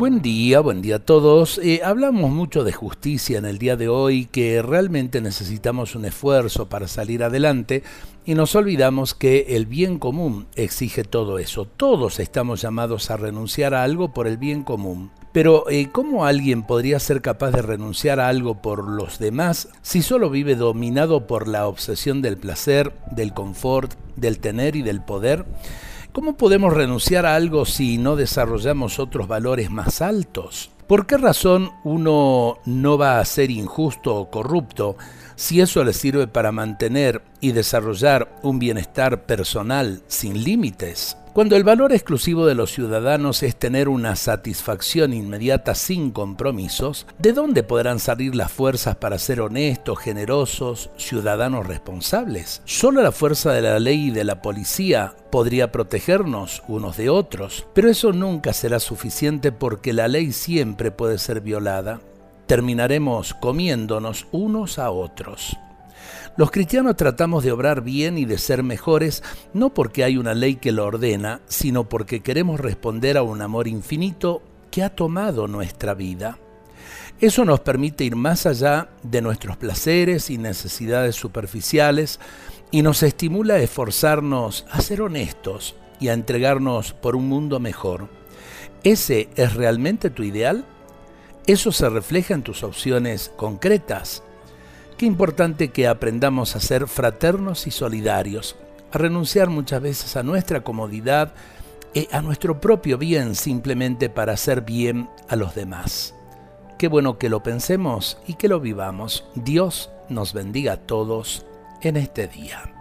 Buen día, buen día a todos. Eh, hablamos mucho de justicia en el día de hoy, que realmente necesitamos un esfuerzo para salir adelante y nos olvidamos que el bien común exige todo eso. Todos estamos llamados a renunciar a algo por el bien común. Pero eh, ¿cómo alguien podría ser capaz de renunciar a algo por los demás si solo vive dominado por la obsesión del placer, del confort, del tener y del poder? ¿Cómo podemos renunciar a algo si no desarrollamos otros valores más altos? ¿Por qué razón uno no va a ser injusto o corrupto si eso le sirve para mantener y desarrollar un bienestar personal sin límites? Cuando el valor exclusivo de los ciudadanos es tener una satisfacción inmediata sin compromisos, ¿de dónde podrán salir las fuerzas para ser honestos, generosos, ciudadanos responsables? Solo la fuerza de la ley y de la policía podría protegernos unos de otros, pero eso nunca será suficiente porque la ley siempre puede ser violada. Terminaremos comiéndonos unos a otros. Los cristianos tratamos de obrar bien y de ser mejores no porque hay una ley que lo ordena, sino porque queremos responder a un amor infinito que ha tomado nuestra vida. Eso nos permite ir más allá de nuestros placeres y necesidades superficiales y nos estimula a esforzarnos a ser honestos y a entregarnos por un mundo mejor. ¿Ese es realmente tu ideal? ¿Eso se refleja en tus opciones concretas? Qué importante que aprendamos a ser fraternos y solidarios, a renunciar muchas veces a nuestra comodidad y a nuestro propio bien simplemente para hacer bien a los demás. Qué bueno que lo pensemos y que lo vivamos. Dios nos bendiga a todos en este día.